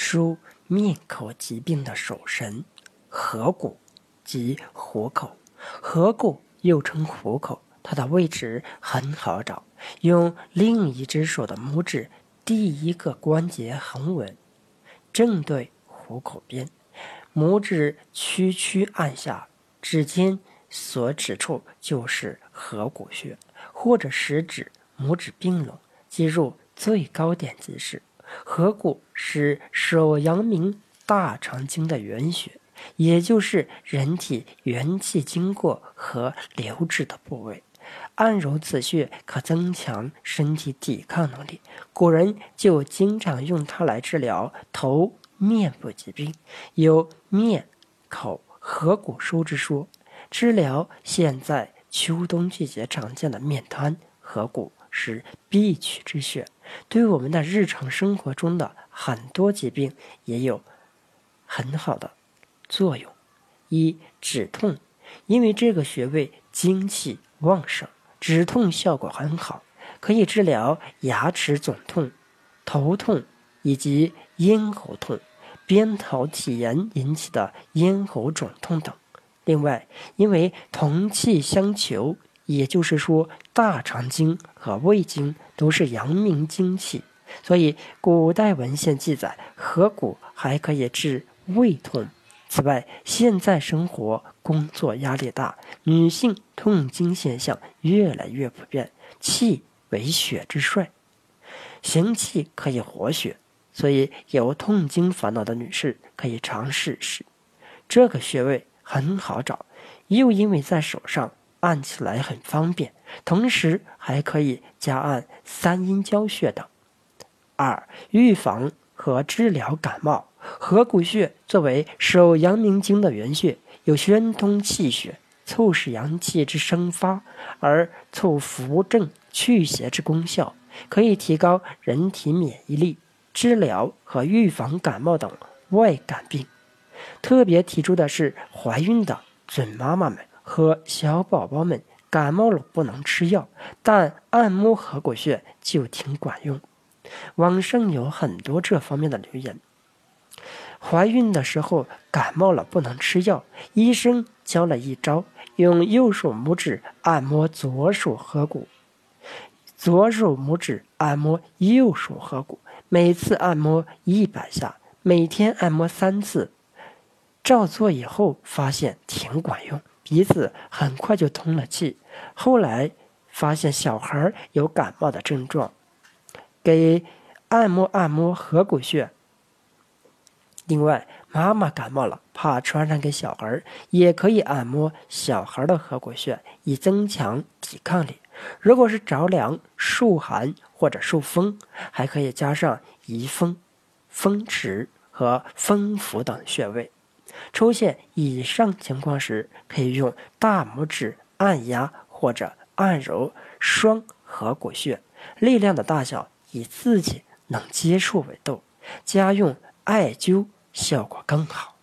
属面口疾病的手神，合谷及虎口。合谷又称虎口，它的位置很好找，用另一只手的拇指，第一个关节横纹，正对虎口边，拇指屈曲按下，指尖所指处就是合谷穴，或者食指、拇指并拢，击入最高点即是。合谷是手阳明大肠经的原穴，也就是人体元气经过和流至的部位。按揉此穴可增强身体抵抗能力，古人就经常用它来治疗头面部疾病，有面口合谷收之说。治疗现在秋冬季节常见的面瘫、合谷。是必取之穴，对我们的日常生活中的很多疾病也有很好的作用。一止痛，因为这个穴位精气旺盛，止痛效果很好，可以治疗牙齿肿痛、头痛以及咽喉痛、扁桃体炎引起的咽喉肿痛等。另外，因为同气相求。也就是说，大肠经和胃经都是阳明经气，所以古代文献记载，合谷还可以治胃痛。此外，现在生活工作压力大，女性痛经现象越来越普遍。气为血之帅，行气可以活血，所以有痛经烦恼的女士可以尝试试。这个穴位很好找，又因为在手上。按起来很方便，同时还可以加按三阴交穴等。二、预防和治疗感冒。合谷穴作为手阳明经的原穴，有宣通气血、促使阳气之生发，而促扶正祛邪之功效，可以提高人体免疫力，治疗和预防感冒等外感病。特别提出的是，怀孕的准妈妈们。和小宝宝们感冒了不能吃药，但按摩合谷穴就挺管用。网上有很多这方面的留言。怀孕的时候感冒了不能吃药，医生教了一招，用右手拇指按摩左手合谷，左手拇指按摩右手合谷，每次按摩一百下，每天按摩三次。照做以后发现挺管用。鼻子很快就通了气。后来发现小孩有感冒的症状，给按摩按摩合谷穴。另外，妈妈感冒了，怕传染给小孩，也可以按摩小孩的合谷穴，以增强抵抗力。如果是着凉、受寒或者受风，还可以加上宜风、风池和风府等穴位。出现以上情况时，可以用大拇指按压或者按揉双合谷穴，力量的大小以自己能接触为度，加用艾灸效果更好。